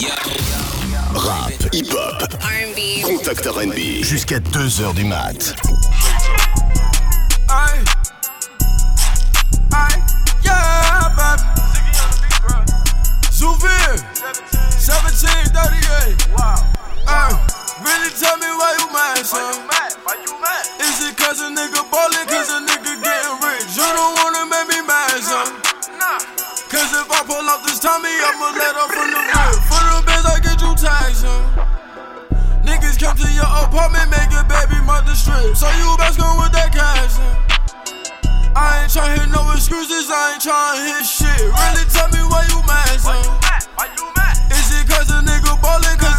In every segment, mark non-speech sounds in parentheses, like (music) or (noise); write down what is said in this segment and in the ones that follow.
Rap, hip-hop, R&B, contact R&B, jusqu'à 2h du mat. Aye. Aye. Yeah, baby. 1738. Wow. Really tell me why you mad, son? Why you mad? Why you mad? Is it cause a nigga ballin', cause a nigga getting rich? You don't if I pull up this Tommy, I'ma let her from the whip. For the best, I get you taxing. Huh? Niggas come to your apartment, make your baby mother strip. So you best go with that cash. Huh? I ain't tryna hear no excuses, I ain't tryna hear shit. Really tell me why you mad, son. Why you mad? Is it cause a nigga ballin'? Cause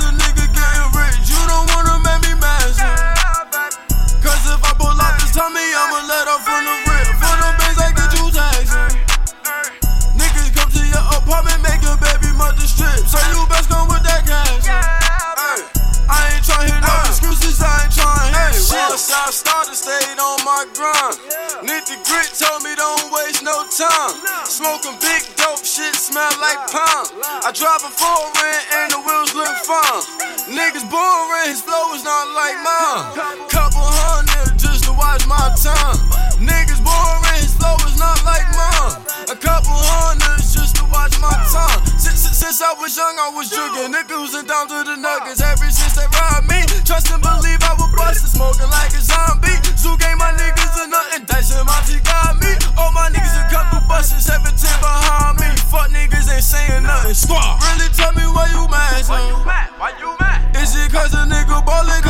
Brit told me don't waste no time. Smoking big dope shit, smell like pine. I drive a foreign and the wheels look fine. Niggas boring, his flow is not like mine. Couple hundred just to watch my time. Niggas boring, his flow is not like mine. A couple hundred just to watch my time. Since, since I was young, I was jugging nickels and down to the nuggets. Ever since they robbed me, trust and believe I was busted, smoking like a zombie. Zoo gang that my Monty got me. All my niggas a couple buses, 17 behind me. Fuck niggas ain't saying nothing. Squad. Really tell me why you mad, son. Why you mad? Why you mad? Is it cause a nigga ballin'?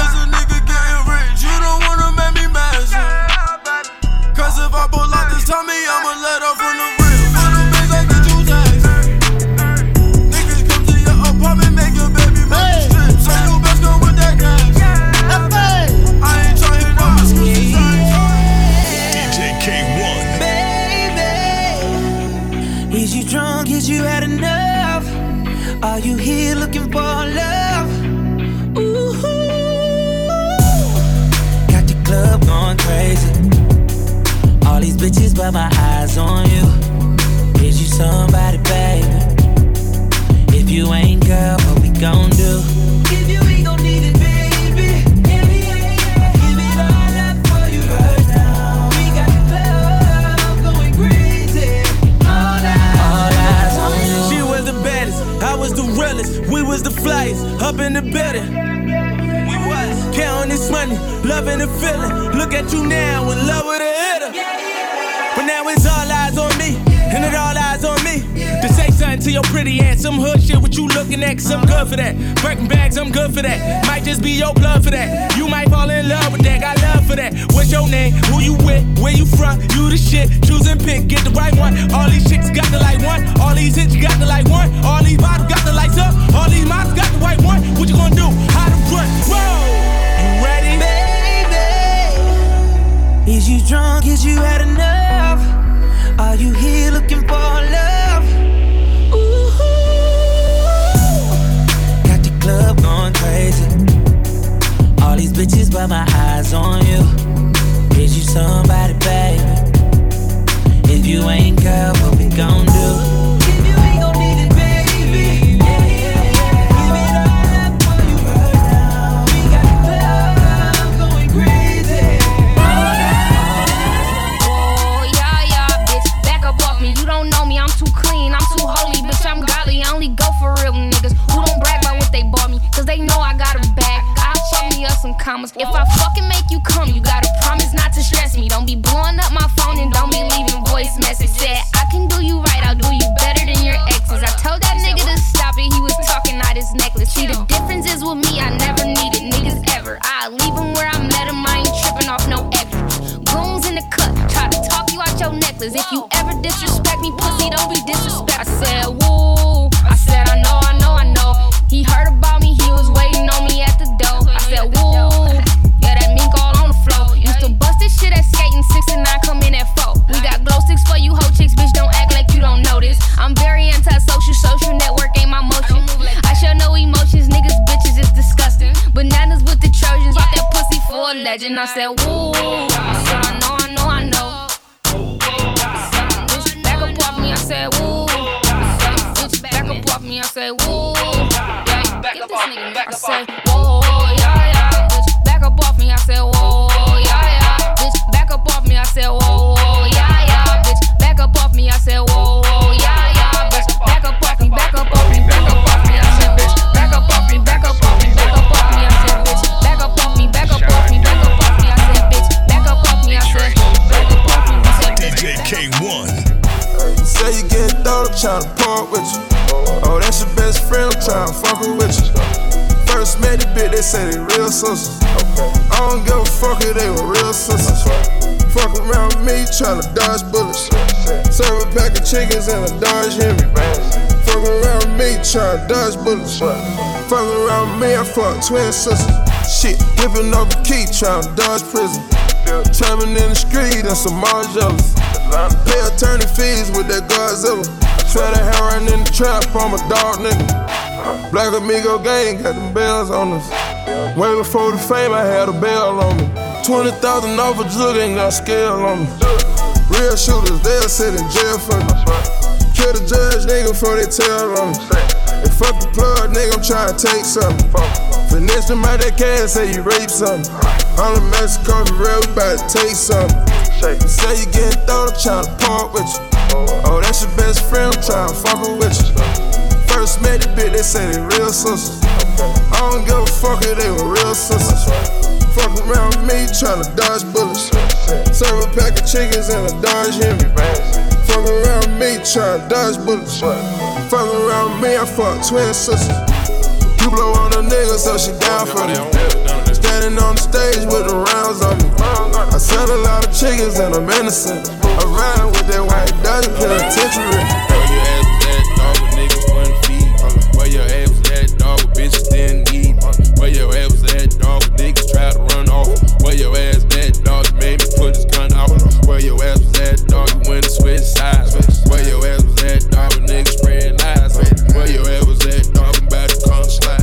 I fuck twin sisters. Shit, whipping up a key, trying to dodge prison. Timing in the street and some more jealous. Pay attorney fees with that Godzilla. Try to hang in the trap, I'm a dog nigga. Black Amigo gang got them bells on us. Way before the fame, I had a bell on me. 20,000 off a jug ain't got scale on me. Real shooters, they'll sit in jail for me. Kill the judge, nigga, before they tell on me. And fuck the plug, nigga, I'm trying to take something. Finesse them out that cash, say you rape something. All the Mexican real, we to take something. Say you getting thrown, I'm trying to part with you. Oh, that's your best friend, I'm trying to fuck with you. First met the bitch, they say they real sisters. I don't give a fuck if they were real sisters. Fuck around with me, tryna dodge bullets. Serve a pack of chickens and a dodge Henry. Fuck around me, me, tryna dodge bullets. Fuck around me, I fuck twin sisters. You blow on a nigga, so she down for me. Standing on the stage with the rounds on me. I sell a lot of chickens and I'm innocent. I ride with that white dog penitentiary. Uh, where your ass was at, dog, bitches didn't need. Uh, where your ass was at, dog, niggas tried to run off. Where your ass that dog, made me put his gun out. Where your ass was at, dog, you went to switch sides. Where your ass was at, dog, niggas spread where your head was at, talking about the constant.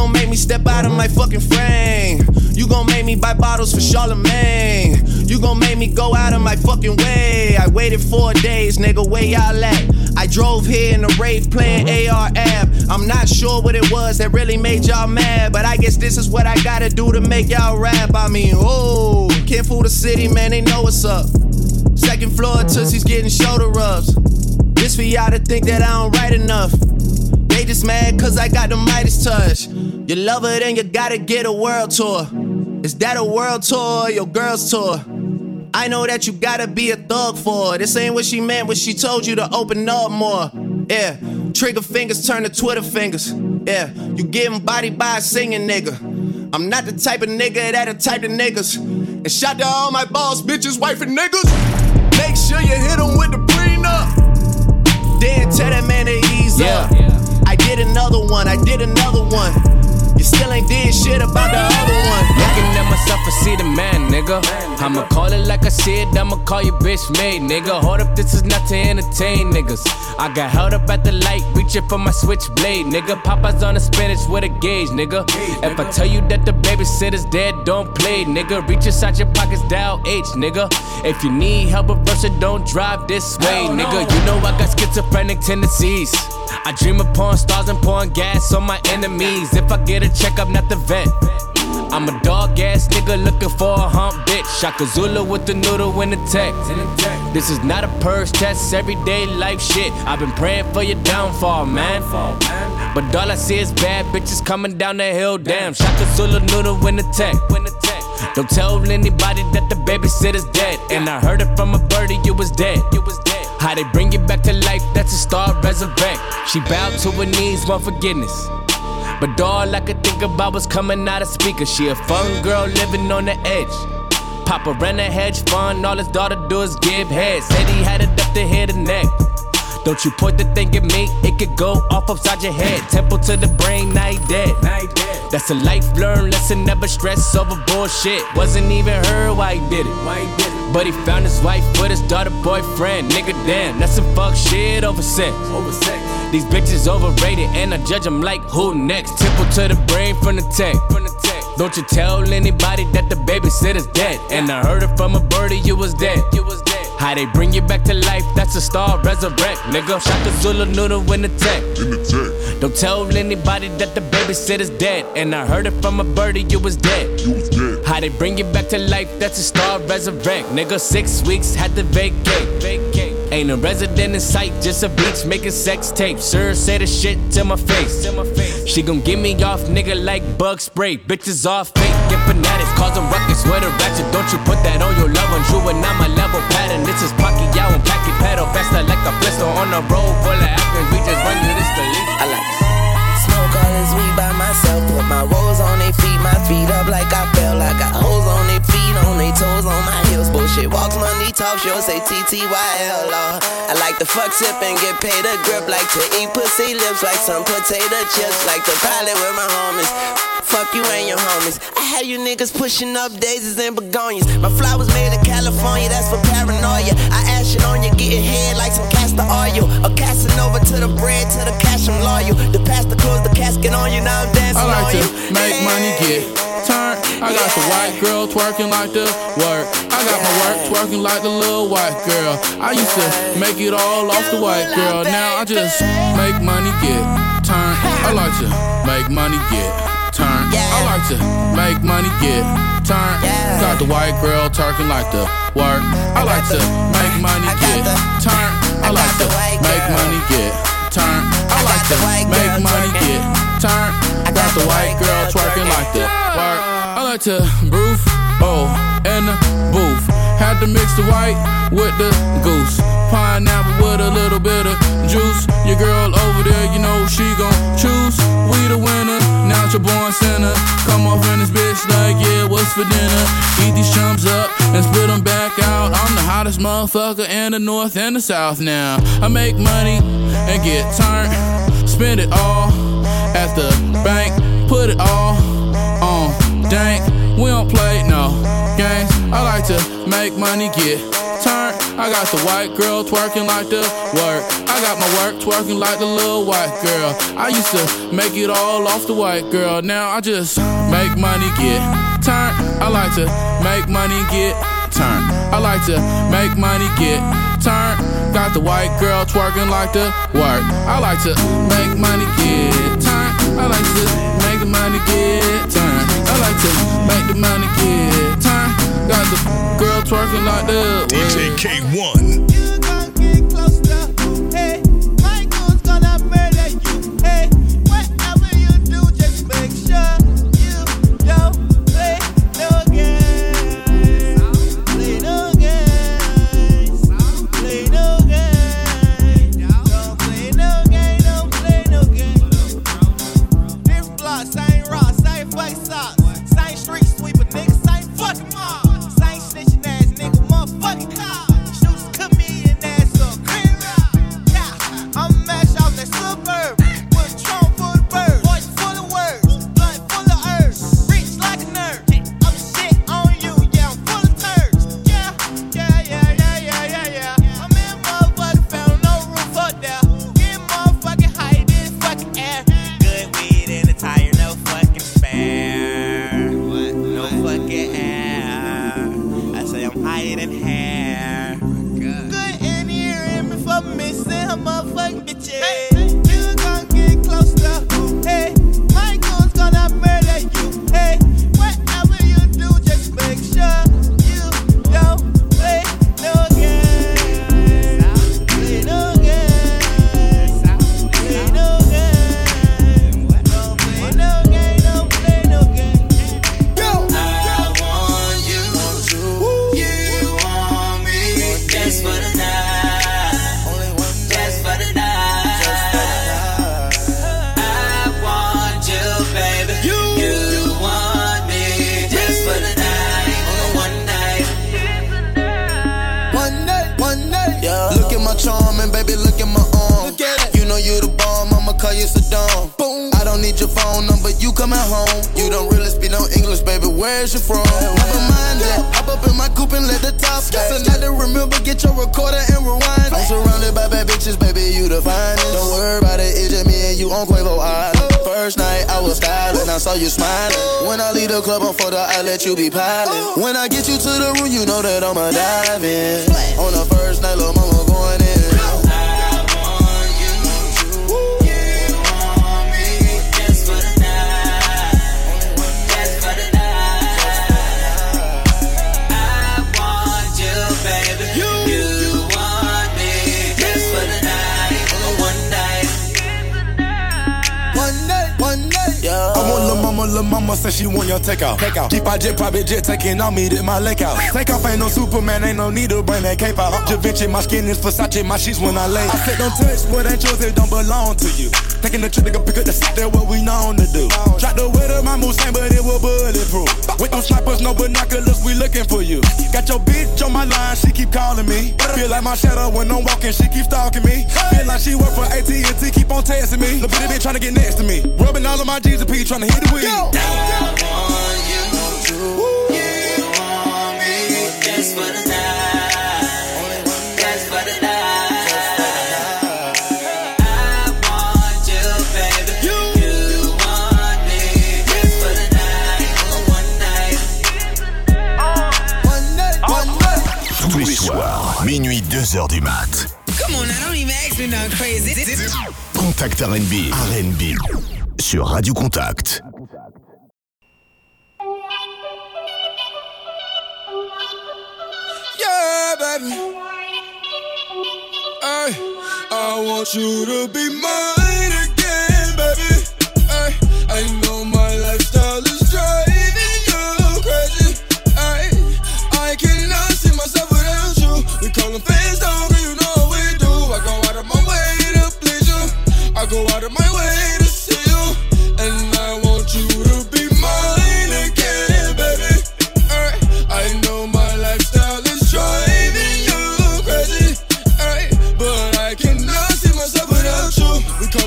Gon' make me step out of my fucking frame. You gon' make me buy bottles for Charlamagne. You gon' make me go out of my fucking way. I waited four days, nigga, where y'all at? I drove here in a Wraith playing AR-AB. I'm not sure what it was that really made y'all mad, but I guess this is what I gotta do to make y'all rap. I mean, oh, can't fool the city, man, they know what's up. Second floor, Tootsie's getting shoulder rubs. This for y'all to think that I don't write enough. They just mad cause I got the Midas touch. You love her, then you gotta get a world tour. Is that a world tour or your girl's tour? I know that you gotta be a thug for her. This ain't what she meant when she told you to open up more. Yeah, trigger fingers turn to Twitter fingers. Yeah, you getting body by a singing nigga. I'm not the type of nigga that a type of niggas. And shout to all my boss, bitches, wife, and niggas. Make sure you hit them with the prenup. Then tell that man to ease Yeah. up. I did another one, I did another one. You still ain't did shit about the other one. Looking at myself, I see the man, nigga. I'ma call it like I see it, I'ma call you bitch made, nigga. Hold up, this is not to entertain niggas. I got held up at the light, reaching for my switchblade, nigga. Papa's on the spinach with a gauge, nigga. If I tell you that the babysitter's dead, don't play, nigga. Reach inside your pockets, dial H, nigga. If you need help, reverse it, don't drive this way, nigga. You know I got schizophrenic tendencies. I dream of pouring stars and pouring gas on my enemies. If I get a check, I'm not the vet. I'm a dog ass nigga looking for a hump bitch. Shaka Zulu with the noodle in the tech. This is not a purse test, everyday life shit. I've been praying for your downfall, man. But all I see is bad bitches coming down the hill. Damn, Shaka Zulu noodle in the tech. Don't tell anybody that the babysitter's dead. And I heard it from a birdie, you was dead. Was dead. How they bring you back to life, that's a star resurrect. She bowed to her knees, want forgiveness. But all I could think about was coming out of speakers. She a fun girl living on the edge. Papa ran a hedge fund, all his daughter do is give head. Said he had it up to hit the neck. Don't you point the thing at me, it could go off upside your head. Temple to the brain, now he dead. That's a life learned lesson, never stress over bullshit. Wasn't even her why he did it. But he found his wife with his daughter boyfriend. Nigga, damn, that's some fuck shit over sex. These bitches overrated, and I judge them like who next? Temple to the brain from the tech. Don't you tell anybody that the babysitter's dead. And I heard it from a birdie, you was dead. You was dead. How they bring you back to life, that's a star resurrect. Nigga, shot the Zulu noodle in the tech. Don't tell anybody that the babysitter's dead. And I heard it from a birdie, you was dead. How they bring you back to life, that's a star resurrect. Nigga, six weeks had to vacate. vacate. Ain't a resident in sight, just a beach making sex tapes. Sir, say the shit to my face. She gon' get me off, nigga, like bug spray. Bitches all fake and fanatics, causing ruckus with a ratchet. Don't you put that on your loved ones, you and not my level pattern. This is Pacquiao and Packy pedal faster like a pistol on the road full of Africans. We just run you this lead. I like. Smoke all this weed by myself. Put my woes on their feet, my feet up like I fell. I got hoes on their feet, on their toes, on my heels. Bullshit walks, money talks, you'll say TTYL. I like to fuck sip and get paid a grip. Like to eat pussy lips like some potato chips. Like to pilot with my homies. Fuck you and your homies. I have you niggas pushing up daisies and begonias. My flowers made in California, that's for paranoia. I ash it on you, getting head like some castor oil. Casting over to the bread, to the cash, I'm loyal. The pastor closed the casket on you, now I'm dancing I like on to you. make money, get. I got the white girl twerking like the work. I got my work twerking like the little white girl. I used to make it all off the white girl. Now I just make money, get turned. I like to make money, get turned. turn. I like to make money, get turn. Yeah. Got the white girl talking like the work. I like to make money, get the- turn. I like to make money, get turn. I like to make money, get turn. I Got the white girl twerking like the work. I like to roof, oh, in the booth. Had to mix the white with the goose. Pineapple with a little bit of juice. Your girl over there, you know she gon' choose. We the winner, now you're born sinner. Come off in this bitch like, yeah, what's for dinner? Eat these chumps up and split them back out. I'm the hottest motherfucker in the north and the south now. I make money and get turned. Spend it all at the bank. Put it all dank. We don't play no games. I like to make money, get turned. I got the white girl twerking like the work. I got my work twerking like the little white girl. I used to make it all off the white girl. Now I just make money, get turned. I like to make money, get turned. I like to make money, get turned. Got the white girl twerking like the work. I like to make money, get turned. I like to make money, get turned. Like to make the money, get time. Got the girl twerking like the DJ work. Kay-One. You be piling. She want your takeout. Take out. Jeep, I jet, private jet, taking on me, did my lake out. Take off, ain't no Superman, ain't no need to bring that cape out. Da my skin is Versace, my sheets when I lay. I said, don't touch what ain't yours, it don't belong to you. Taking the trip to go pick up the seat, that what we known to do. Drop the of my Mustang, but it was bulletproof. With no snipers, no binoculars, we looking for you. Got your bitch on my line, she keep calling me. Feel like my shadow when I'm walking, she keep stalking me. Feel like she work for AT&T, keep on testing me. Bitty bitch trying to get next to me. Rubbing all of my G's and P, trying to hit the weed. I want you, just for the night, just for the night. I want you, baby, you want me, just for the night, one night. One night, one night. Tous les soirs, minuit 2h du mat. Come on, now don't even ask me nothing crazy. Contact RB. RB. Sur Radio Contact. Baby. Ay, I want you to be mine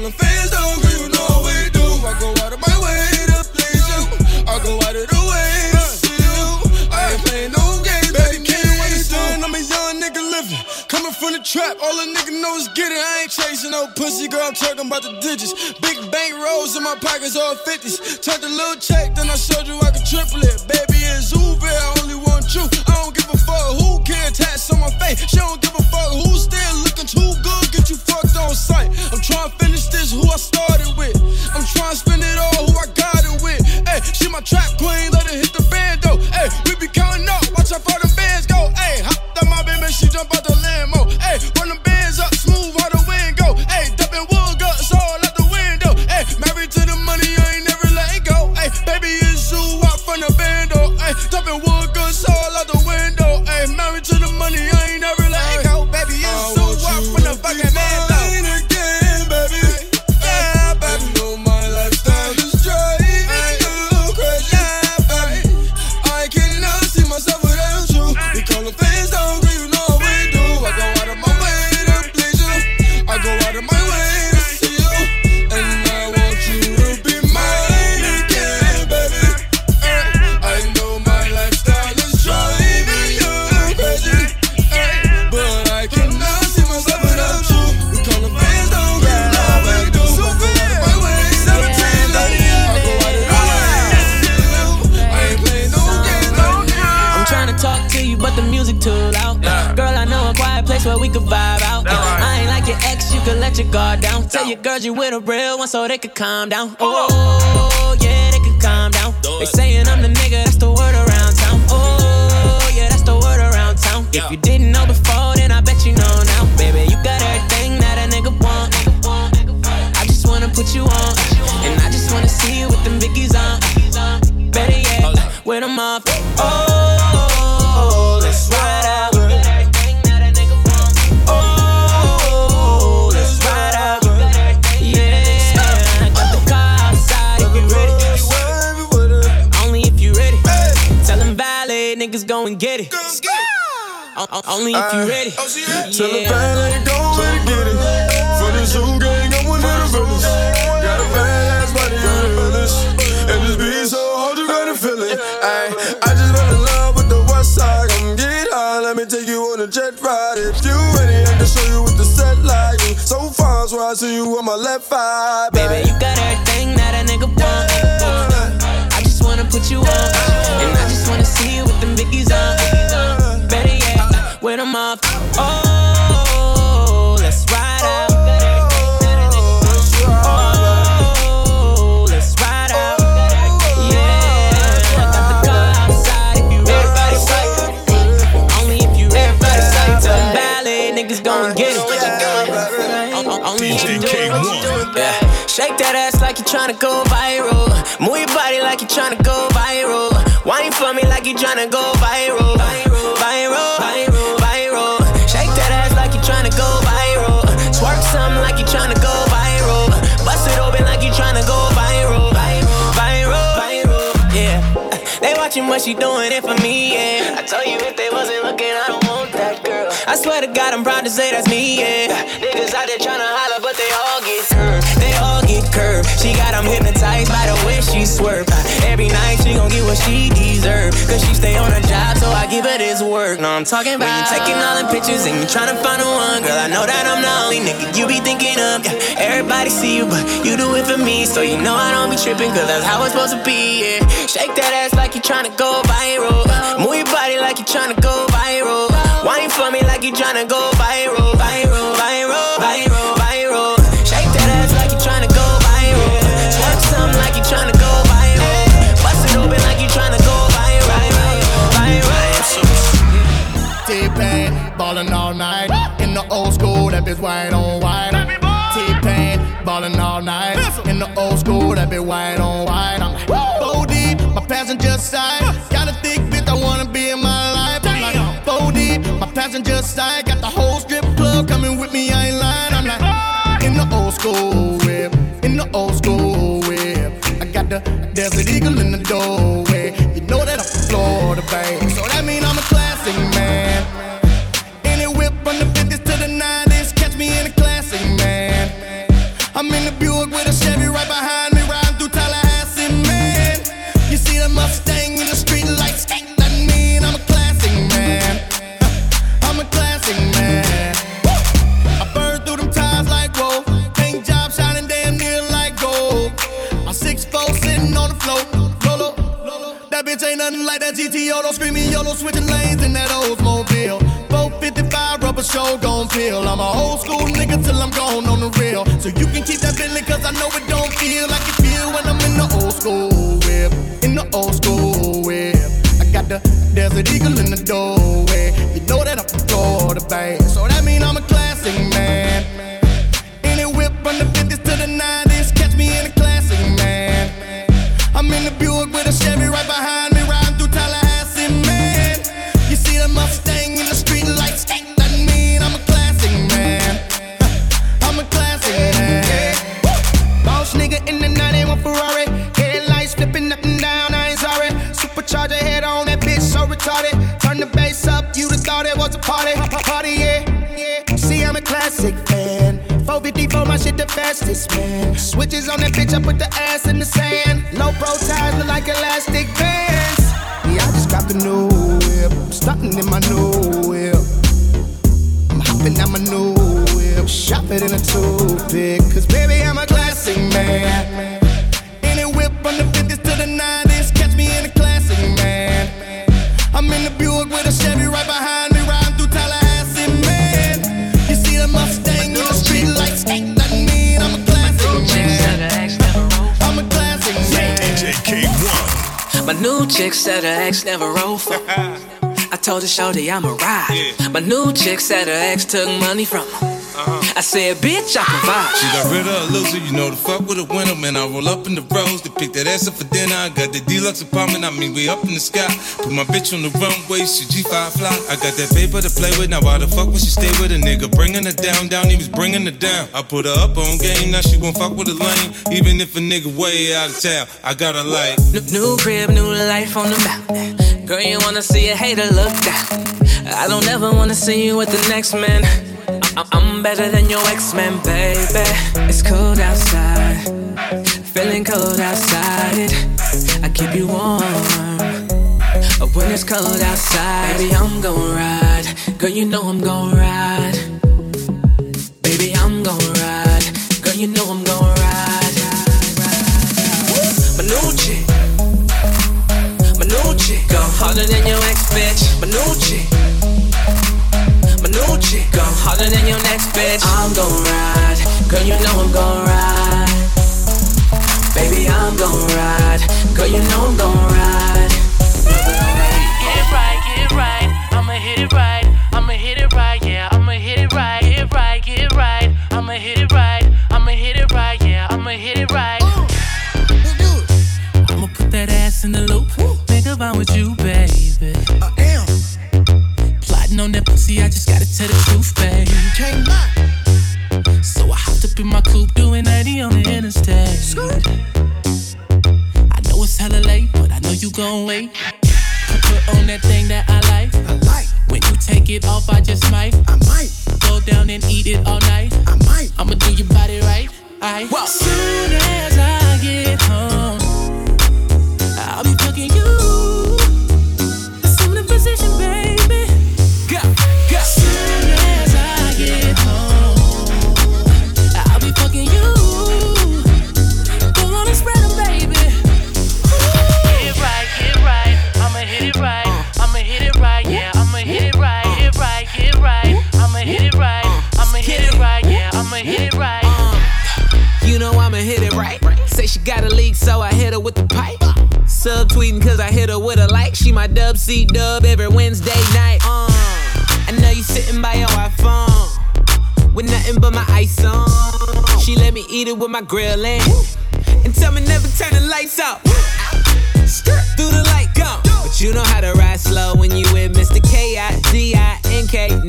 We callin' fans girl, you know what we do. I go out of my way to please you. I go out of the way to see you. I ain't playing no games, baby. Can you understand? I'm a young nigga living. Coming from the trap, all a nigga know is get it. I ain't chasing no pussy, girl. I'm talking about the digits. Big bank rolls in my pockets, all 50s. Turned a little check, then I showed you I could triple it. Baby, it's Uber, I only want you. I don't give a fuck who care, tats on my face. She don't give a fuck who's still looking too good, get you on sight. I'm trying to finish this, who I started with. I'm trying to spend it all, who I got it with. Hey, she my trap queen, let her hit the bando. Hey, we be counting up, watch how far the bands go. Hey, hop that my baby, she jump out the limo. Let your guard down. Tell your girls you with a real one so they could calm down. Oh, yeah, they could calm down. They saying I'm the nigga, that's the word around town. Oh, yeah, that's the word around town. If you didn't know before, Only if you ready. Oh, Tell the bad go and get it. For the zoo gang, I'm one of the villains. Got a badass body on the illest. And this beat so hard, you gotta feel it. Ay, I just fell in love with the west side. Come get high, let me take you on a jet ride. If you ready, I can show you what the set like. So far, so I see you on my left eye. Baby, you got everything that a nigga want. I just wanna put you on. And I just wanna see you with them tryna go viral. Move your body like you tryna go viral. Whine for me like you tryna go viral. Viral, viral, viral. Shake that ass like you tryna go viral. Twerk something like you tryna go viral. Bust it open like you tryna go viral. Viral, viral, yeah. They watching what she doing it for me, yeah. I told you if they wasn't looking, I don't want that girl. I swear to God, I'm proud to say that's me, yeah. Niggas out there tryna holler, but they all get curved. Them hypnotized by the way she swerve. Uh, every night she gon' get what she deserve. Cause she stay on her job, so I give her this work. No, I'm talking about when you taking all them pictures and you tryna find the one. Girl, I know that I'm the only nigga you be thinking of. Yeah, everybody see you, but you do it for me. So you know I don't be tripping, cause that's how it's supposed to be, yeah. Shake that ass like you tryna go viral. Move your body like you tryna go viral. Whine for me like you tryna go. Viral, viral, is white on white. T-Pain, ballin' all night. In the old school, that be white on white. I'm like, four deep, my passenger side. Got a thick bitch, I wanna be in my life. I'm like, four deep, my passenger side. Got the whole strip club coming with me, I ain't lying. I'm like, in the old school whip, in the old school whip. I got the desert eagle in the doorway. Show gon' feel. I'm a old school nigga till I'm gone on the real. So you can keep that feeling cause I know it don't feel like it feel when I'm in the old school whip. In the old school whip. I got the desert eagle in the doorway. You know that I'm from Florida, babe. So ex never rolled for. (laughs) I told her shorty I'm a ride. My new chick said her ex took money from her. Said, bitch, I provide. She got rid of a loser, you know the fuck with a winner, man. I roll up in the rose to pick that ass up for dinner. I got the deluxe apartment, I mean, we up in the sky. Put my bitch on the runway, she G5 fly. I got that paper to play with, now why the fuck would she stay with a nigga? Bringing her down, down, he was bringing her down. I put her up on game, now she won't fuck with a lane. Even if a nigga way out of town, I got her like. New, new crib, new life on the mountain. Girl, you wanna see a hater look down. I don't ever wanna see you with the next man. I'm better than your ex-man, baby. It's cold outside, feeling cold outside. I keep you warm when it's cold outside. Baby, I'm gon' ride. Girl, you know I'm gon' ride. Know I'm gon' ride. Baby, I'm gon' ride, girl. You know I'm gon' ride.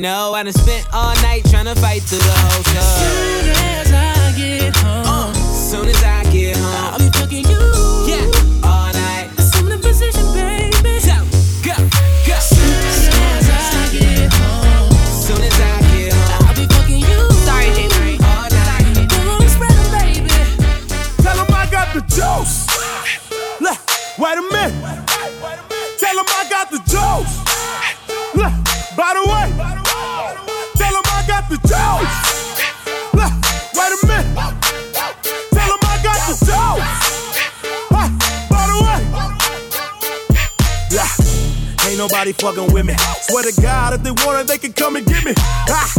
No, I done spent all night trying to fight through the whole club. Soon as I get home, uh, soon as I get home, I'll nobody fucking with me. Swear to God, if they want it, they can come and get me. Ah,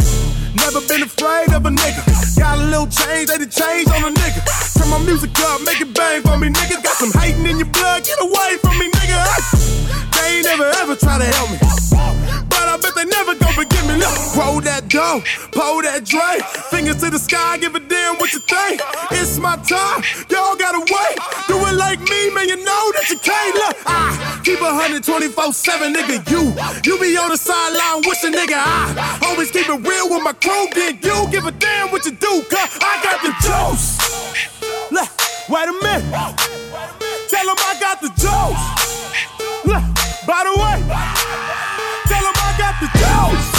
never been afraid of a nigga. Got a little change, they the change on a nigga. Turn my music up, make it bang for me, nigga. Got some hating in your blood, get away from me, nigga. They ain't never ever try to help me. But I bet they never forgive roll that dough, pull that Dre. Fingers to the sky, give a damn what you think. It's my time, y'all gotta wait. Do it like me, man, you know that you can't. Look, I keep a 124 7, nigga. You, you be on the sideline wishing, nigga. I always keep it real with my crew, then you give a damn what you do, cause I got the juice. Look, wait a minute. Tell them I got the juice. Look, by the way, tell them I got the juice.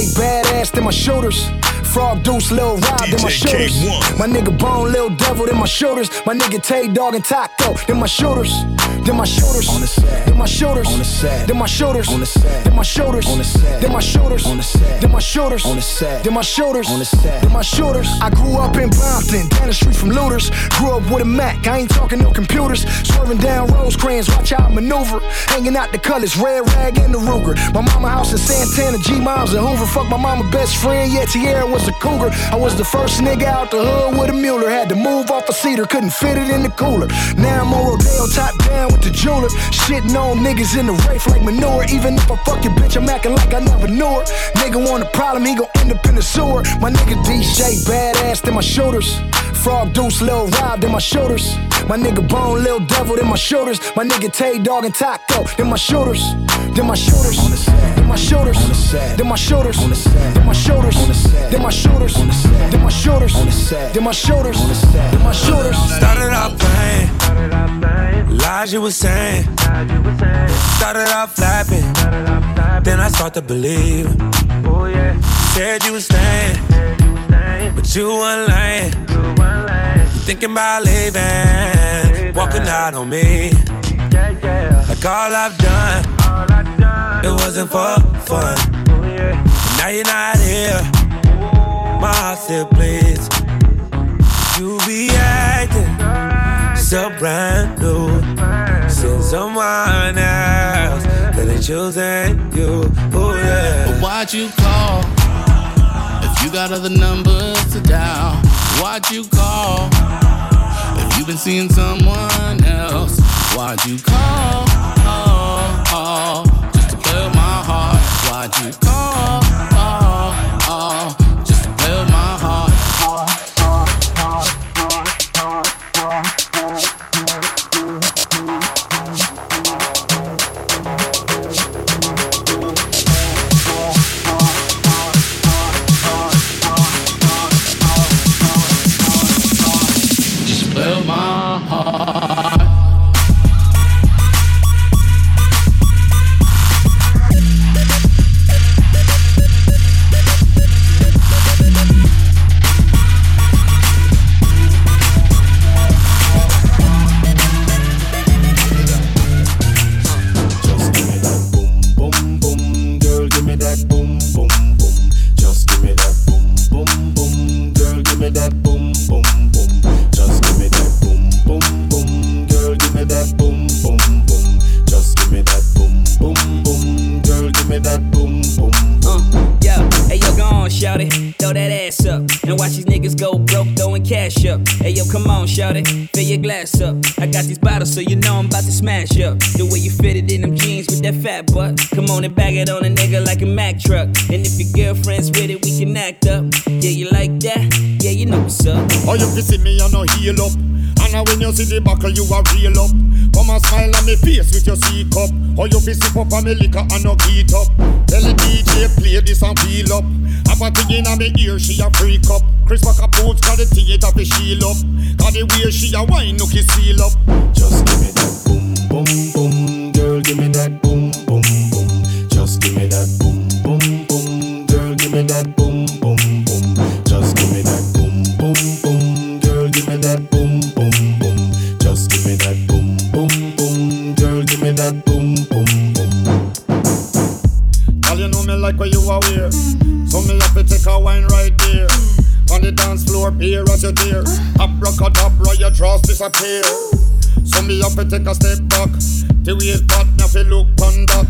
Badass in my shoulders. Frog Deuce, Lil Rob in my DJ shoulders. Kay-One. My nigga Bone, Lil Devil in my shoulders. My nigga Tay Dog and Taco in my shoulders. Then my shoulders. On the set. Then my shoulders. On the set. Then my shoulders. On the set. Then my shoulders. On the set. Then my shoulders. On the set. Then my shoulders. On the set. Then my shoulders. On the set. Then my shoulders. I grew up in Bompton, down the street from Lueders. Grew up with a Mac. I ain't talking no computers. Swerving down Rosecrans, watch how I maneuver. Hanging out the colors, red rag and the Ruger. My mama house in Santana, G Moms and Hoover. Fuck my mama best friend, yeah, Tierra was a cougar. I was the first nigga out the hood with a Mueller. Had to move off a cedar, couldn't fit it in the cooler. Now I'm on Rodeo, top down with the jeweler. Shitting on niggas in the Wraith like manure. Even if I fuck your bitch, I'm acting like I never knew her. Nigga want a problem, he gon' end up in the sewer. My nigga DJ badass in my shoulders. Frog Deuce, Lil Rob in my shoulders. My nigga Bone, Lil Devil in my shoulders. My nigga Tay Dog and Taco in my shoulders. Then my shoulders. On the set. Then my shoulders. On. Then my shoulders. On. Then my shoulders. On. Then my shoulders. On. Then my shoulders. On. Then my shoulders. On the set. Then my shoulders. Started off playing, lies you was saying. Started off flapping, then I start to believe. Said you was staying, but you weren't lying. Thinking about leaving, walking out on me. Like all I've done, it wasn't for fun. Now you're not here, my heart still bleeds. You be acting so brand new. Since someone else that ain't choosing you. Oh yeah. But why'd you call? If you got other numbers to dial, why'd you call? If you've been seeing someone else, why'd you call? Heart. Me liquor and no heat up. Tell the DJ play this and feel up. Have a thing in on me ear, she a disappear. So me have to take a step back. The way it's hot, me to look on that.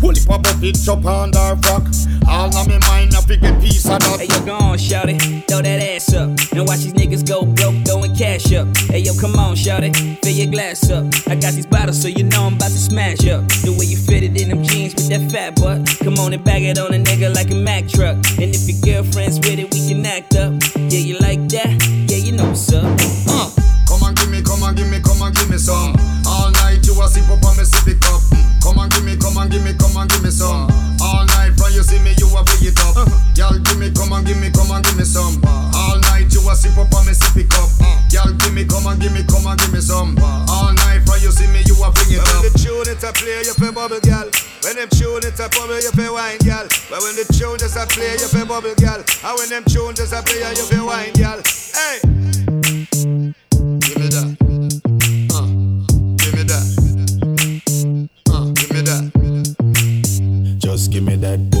Holy pop up, it up on rock. All of me mind, I get piece of. Hey yo, go on, shout it, throw that ass up. And watch these niggas go broke, throwing cash up. Hey yo, come on, shout it, fill your glass up. I got these bottles, so you know I'm about to smash up. The way you fit it in them jeans with that fat butt. Come on and bag it on a nigga like a Mack truck. And if your girlfriend's with it, we can act up. Yeah, you like that? Yeah, you know what's up. Up sippy cup. Come and give me, come and give me, come and give me some. All night from you see me, you a play it up. Y'all give me, come and give me, come and give me some. All night you a sip up on me sippy cup. Y'all give me, come and give me, come and give me some. All night from you see me, you a bring it up. When the tune it a play, you play bubble girl. When them tune it a bubble, you play wine girl. But when the tune just a play, you play bubble girl. And when them tune just a play, you play wine girl. Hey. Give me that. Give me that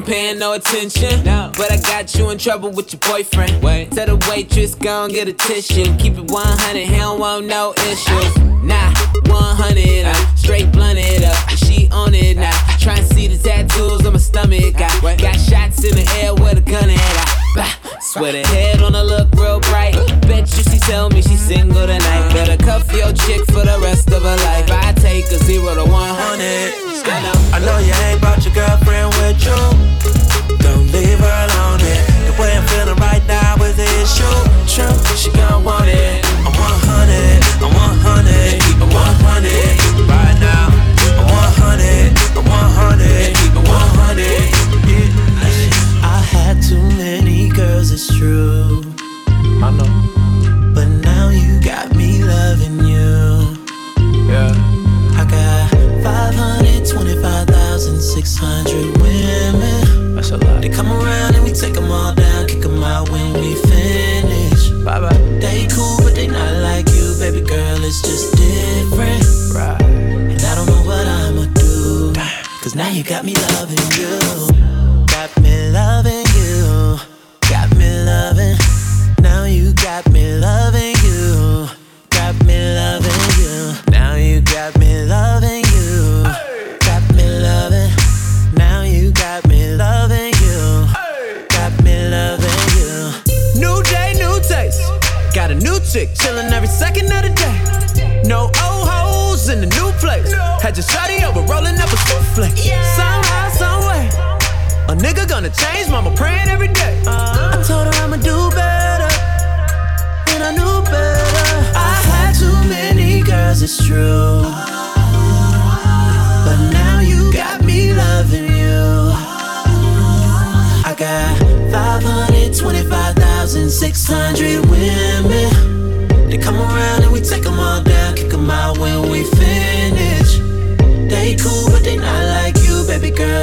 wasn't paying no attention. But I got you in trouble with your boyfriend. Wait. Tell the waitress, gon' get a tissue. Keep it 100, he don't want no issues. Nah, 100, I straight blunted up. She on it now. Try and see the tattoos on my stomach. I got shots in the air with a gun at. I bah, swear the head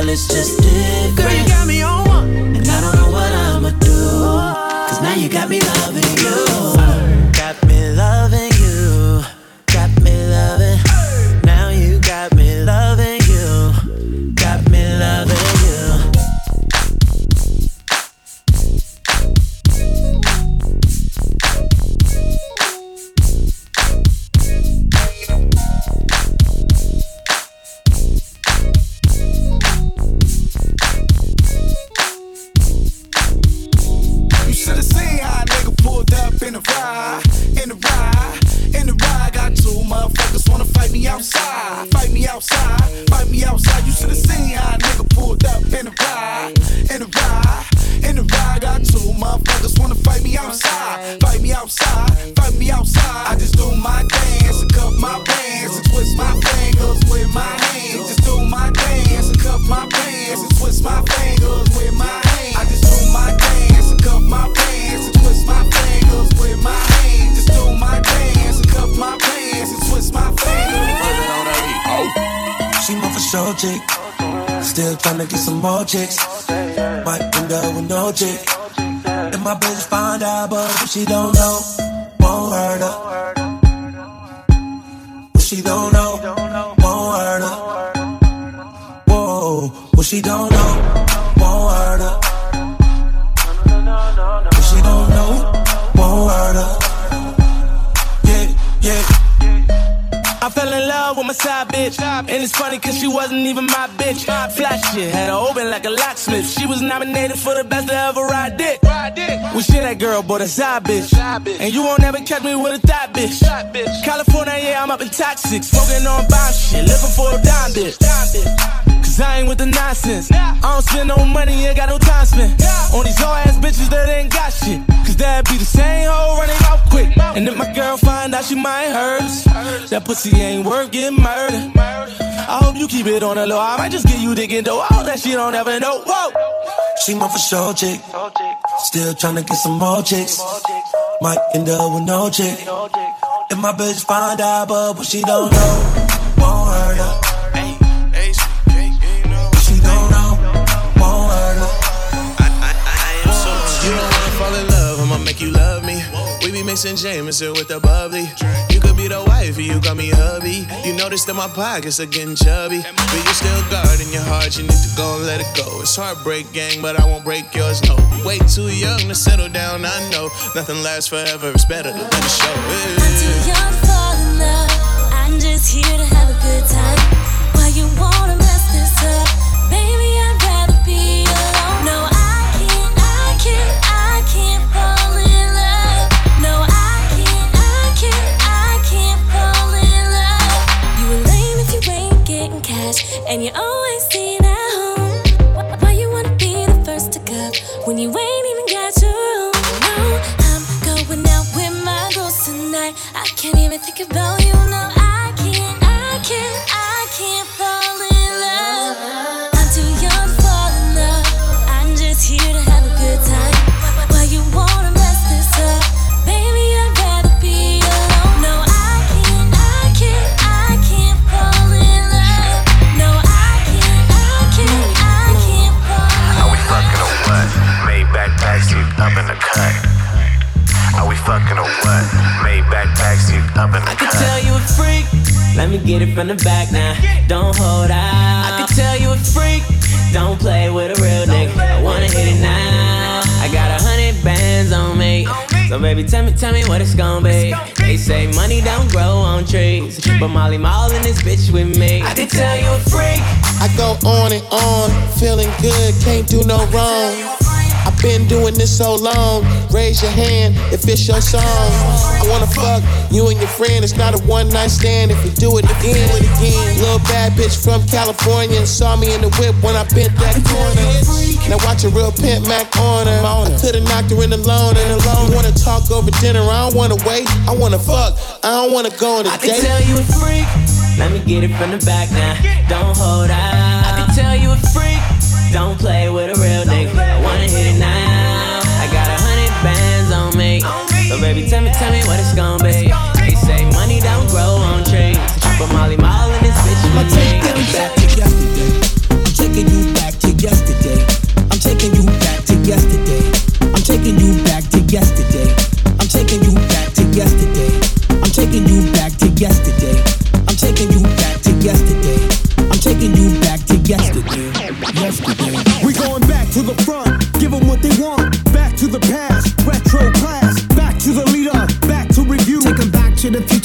it's just different. Nominated for the best to ever ride dick. We shit that girl, but a side bitch. And you won't ever catch me with a thought bitch. California, yeah, I'm up in toxic. Smoking on bomb shit, living for a dime bitch. Cause I ain't with the nonsense. I don't spend no money, ain't got no time spent. On these old ass bitches that ain't got shit. Cause that be the same hoe running off quick. And if my girl find out she might hurt us, that pussy ain't worth getting murdered. I hope you keep it on the low. I might just get you digging though. All that shit don't ever know. Whoa! She my for sure chick. Still tryna get some more chicks. Might end up with no chick. If my bitch find out, but what she don't know, won't hurt her. Mixing Jameson with the bubbly. You could be the wife, you call me hubby. You notice that my pockets are getting chubby. But you still guarding your heart, you need to go and let it go. It's heartbreak gang, but I won't break yours, no. Way too young to settle down, I know. Nothing lasts forever, it's better to let it show. I'm too young to fall in love. I'm just here to have a good time. Why you wanna mess this up? And you're always staying at home. Why you wanna be the first to go when you ain't even got your own? No, I'm going out with my girls tonight. I can't even think about you. Get it from the back now. Don't hold out. I could tell you a freak. Don't play with a real nigga. I wanna hit it now. I got a hundred bands on me. So baby, tell me, tell me what it's gonna be. They say money don't grow on trees, but Molly Mall in this bitch with me. I can tell you a freak. I go on and on, feeling good, can't do no wrong. I've been doing this so long. Raise your hand if it's your song. I wanna fuck you and your friend. It's not a one night stand. If you do it again, do it again. Little bad bitch from California saw me in the whip when I bent that corner. Now watch a real pimp Mac on her. I could've knocked her in the alone and alone. You wanna talk over dinner? I don't wanna wait. I wanna fuck. I don't wanna go on a I date. I can tell you a freak. Let me get it from the back now. Don't hold out. I can tell you a freak. Don't play with a real nigga hit it now. I got a hundred bands on me. So baby, tell me, tell me what it's gonna be. They say money don't grow on trees, but Molly Mall this bitch with me. I'm taking you back to yesterday. I'm taking you back to yesterday. I'm taking you back to yesterday. I'm taking you back to yesterday. I'm taking you back to yesterday. I'm taking you back to yesterday. I'm taking you back to yesterday. Yesterday. Yesterday. We going back to the front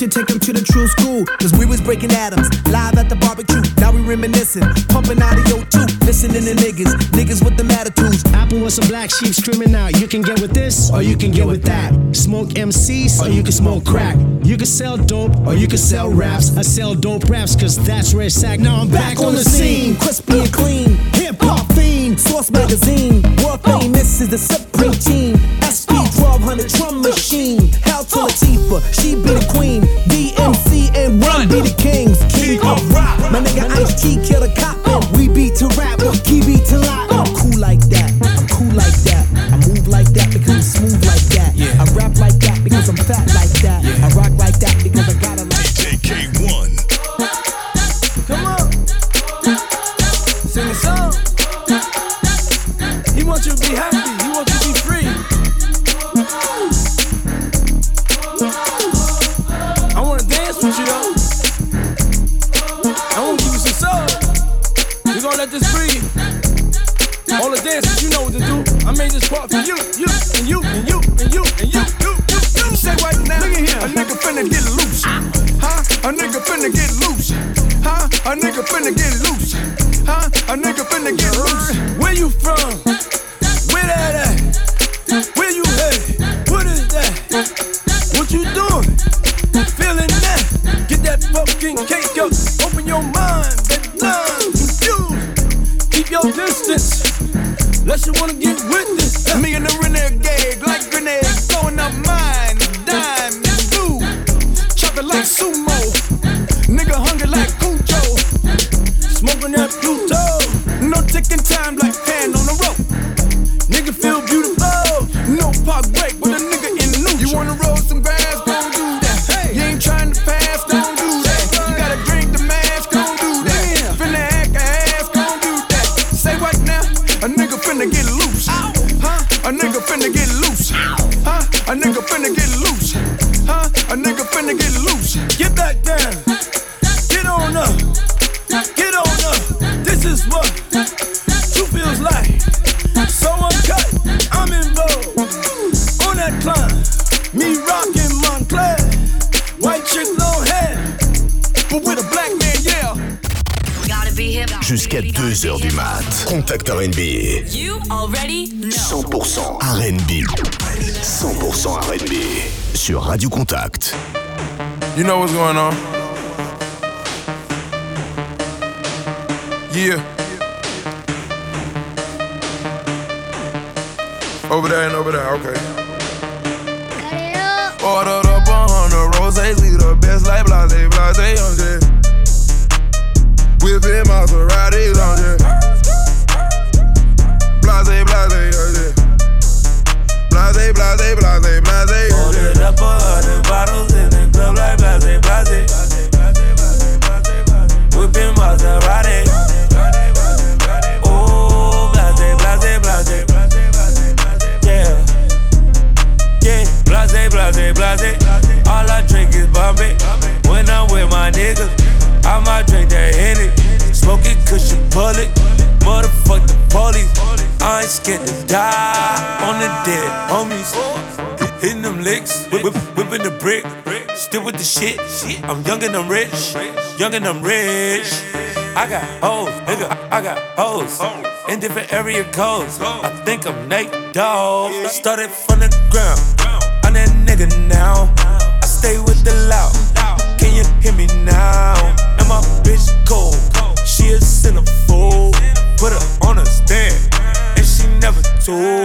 back future, take 'em to the true school. Cause we was breaking atoms, live at the barbecue. Now we reminiscing, pumping out of your tooth. Listening to niggas, niggas with the attitudes. Apple was a black sheep screaming out. You can get with this, or you can get with that. Smoke MCs, or you can smoke crack. You can sell dope, or you can sell raps. I sell dope raps, cause that's where it's at. Now I'm back, on the scene. crispy and clean. Hip hop fiend, Source magazine. World oh. famous is the supreme team. SP 1200 drum machine. Hell to Latifah, she be the queen. DMC and Run be the kings. King of rock. My nigga Ice T kill the cop. and We beat to rap, key beat to lock. I'm cool like that. I'm cool like that. I move like that because I'm smooth like that. I rap like that because I'm fat Contact RB. You already know. 100% RB. 100% RB. Sur Radio Contact. You know what's going on? Yeah. Over there and over there, okay. Ordered up a hundred roses, we the best like blase, blase, on jet. Whipping Maseratis on Blase, blase, blase. Ordered up a hundred bottles in the club like blase, blase. Whipping Maserati. Oh, blase, blase, blase. Yeah. Yeah, blase, blase, blase. All I drink is Bombay. When I'm with my niggas, I might drink that Henny. Smoking cushion bullet. Motherfuck the police. I ain't scared to die on the dead homies. Hitting them licks, whip, whip, whipping the brick. Still with the shit. I'm young and I'm rich. Young and I'm rich. I got hoes, nigga. I got hoes in different area codes. I think I'm Nate Dogg. Started from the ground. I'm that nigga now. I stay with the loud. Can you hear me now? And my bitch cold. She a centerfold. Never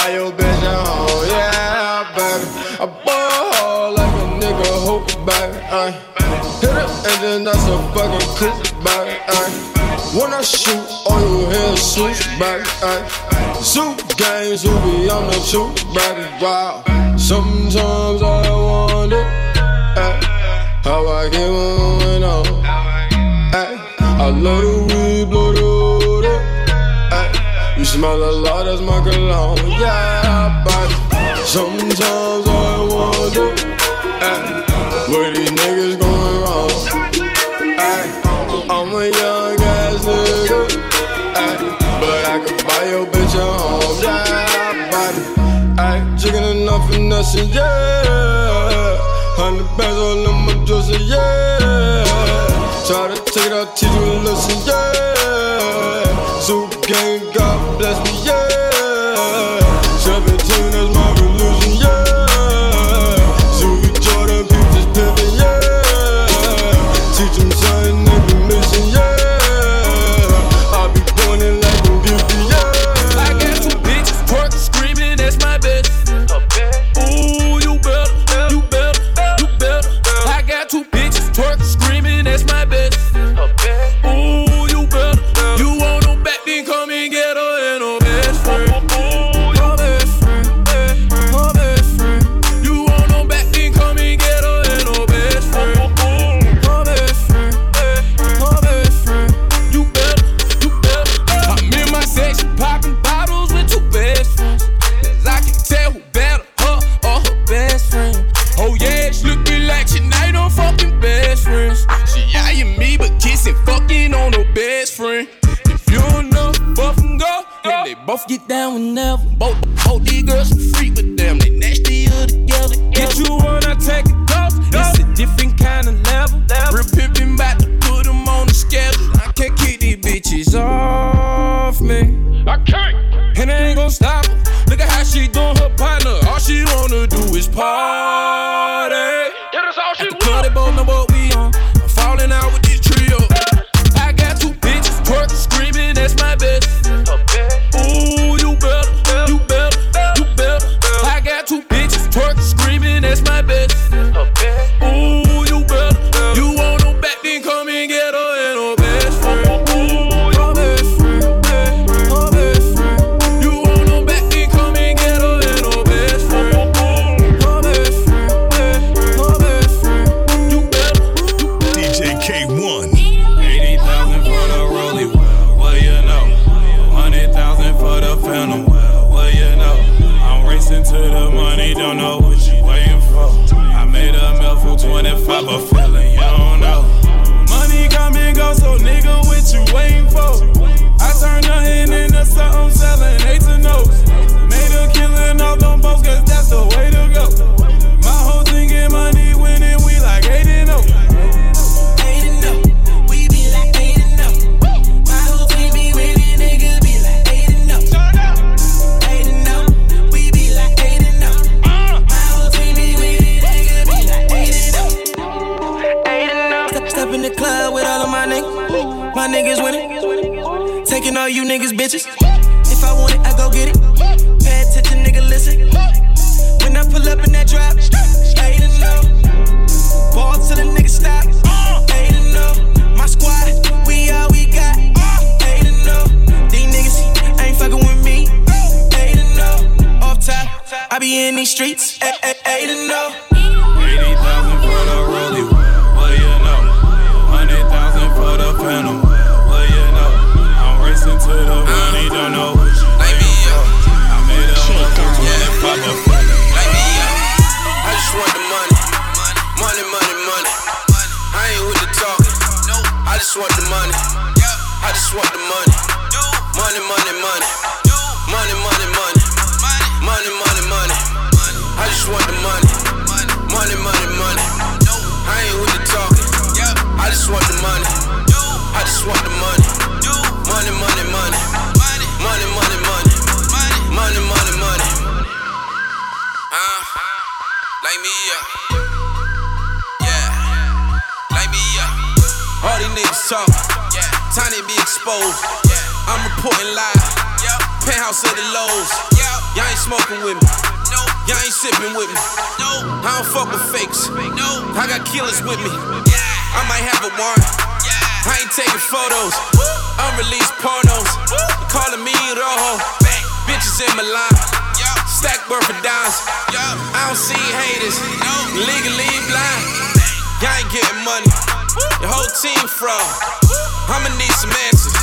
why your bitch at home, yeah, baby. I ball like a nigga hoop, baby. Ay. Hit the engine, that's a fucking clip, baby. Ay. When I shoot, all you hear is switch, baby. Ay. Zoo games, who be on the shoot, baby. Wow. down, yeah, baby. Sometimes I wonder, ay, where these niggas going wrong. Ay, I'm a young ass nigga, ay, but I could buy your bitch a home, yeah, baby. Ay, chicken enough and nothing, yeah. Hundred bands all in my dresser, yeah. Try to take it out, teach you a lesson, yeah. Light me up. Yeah. Light me up. All these niggas talk. Yeah. Tiny be exposed. Yeah. I'm reporting live. Yep. Penthouse of the lows. Yep. Y'all ain't smoking with me. No. Y'all ain't sipping with me. No. I don't fuck with fakes. No. I got killers with me. Yeah. I might have a warrant. Yeah. I ain't taking photos. Woo. Unreleased pornos. Woo. Calling me Rojo. Bitches in my line. Stack worth of dimes. I don't see haters. Legally blind. Y'all ain't getting money. Your whole team fraud. I'ma need some answers.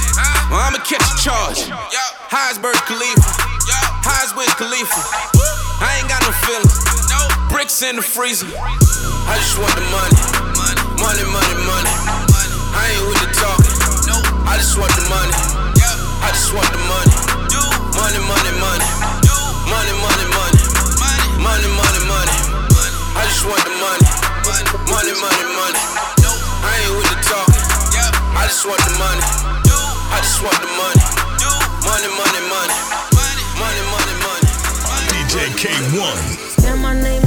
Or I'ma catch a charge. Highs Burj Khalifa. Highs Wiz Khalifa. I ain't got no feelings. Bricks in the freezer. I just want the money. Money, money, money. I ain't with the talking. I just want the money. I just want the. Money, money, money. Money, just want the money. Money, money, money. I ain't with the talking. I just want the money. I just want the money. Money, money, money. Money, money, money. DJ Kay-One. Spell my name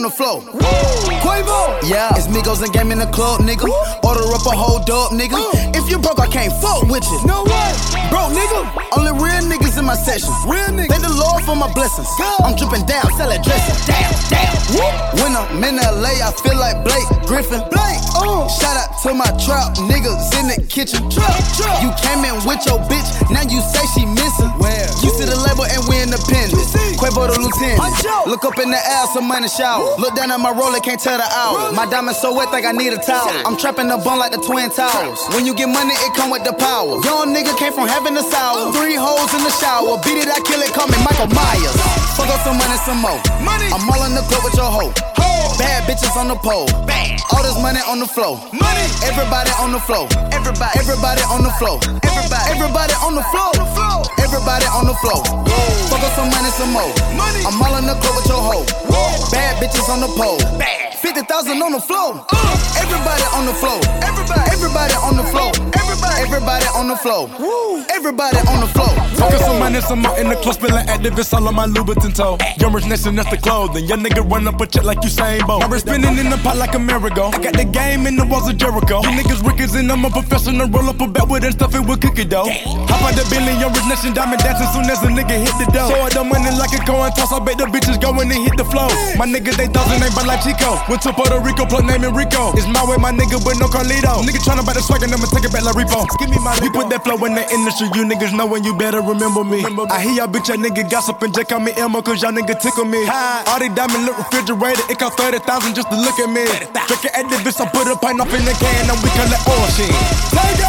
on the floor. Quavo. Yeah. It's Migos and game in the club, nigga. Order up a nigga. If you broke, I can't fuck with you. No way. Broke, nigga. Only real niggas in my session. Real niggas. Thank the Lord for my blessings. I'm dripping down, sell it dressing. Damn, damn. When I'm in LA, I feel like Blake Griffin. Blake. Uh. Shout out to my trap niggas in the kitchen. Trap, trap. You came in with your bitch, now you say she missing. Where? You see the label and we independent. Quavo the lieutenant. Look up in the air, some money shower. Look down at my roller, can't tell the hour. My diamond so wet, think I need a towel. I'm trapping the bun like the Twin Towers. When you get money, it come with the power. Young nigga came from heaven to sour. Three holes in the shower. Beat it, I kill it, call me Michael Myers. Fuck up some money, some more. Money. I'm all in the club with your hoe. Bad bitches on the pole. Bad. All this money on the floor. Money. Everybody on the floor. Everybody. Everybody on the floor. Everybody. Everybody on the floor. Everybody on the floor. Fuck up some money, some more. Money. I'm all in the club with your hoe. Bad bitches on the pole. Bad. Fifty thousand on the floor. Uh, everybody on the floor. Everybody. Everybody on the floor. Everybody. Everybody on the floor. Everybody on the floor. Talking some money, some more in the club, spilling Actavis all on my Louboutin toe. Young rich nation, that's the clothing. Young nigga run up a check like Usain Bolt. I'm spinning in the pot like a merry-go. I got the game in the walls of Jericho. You niggas rickers and I'm a professional. Roll up a belt with and stuff it with cookie dough. Hop out the billion, young rich nation, diamond dancing soon as a nigga hit the dough. Throw out the money like a coin toss. I bet the bitches going and hit the flow. My niggas, they thousand, they buy like Chico. Went to Puerto Rico, plug name it Rico. It's my way, my nigga, but no Carlito. Nigga tryna buy the swag and I'ma take it back like repo. Give me my We put that flow in the industry, you niggas know when you better remember me. I hear y'all bitch, that nigga gossiping, just call me Elmo, cause y'all nigga tickle me. All these diamond look refrigerated, it cost 30,000 just to look at me. Drinking at the bitch, I put a pint up in the can, and we collect oil shit.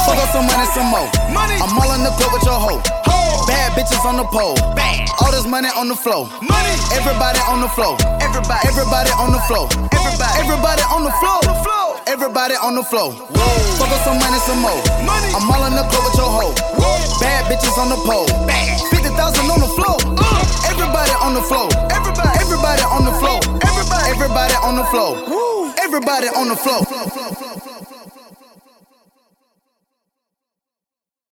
Fuck up some money, some more. Money. I'm all in the club with your hoe. Bad bitches on the pole. Bad. All this money on the floor. Money. Everybody on the floor. Everybody. Everybody on the floor. Everybody. Everybody on the floor. Everybody on the floor. Fuck up some money, some more. Money. I'm all in the club with your hoe. Bad bitches on the pole. Fifty thousand on the floor. Everybody on the floor. Everybody. Everybody on the floor. Everybody. Everybody on the floor. Everybody on the floor.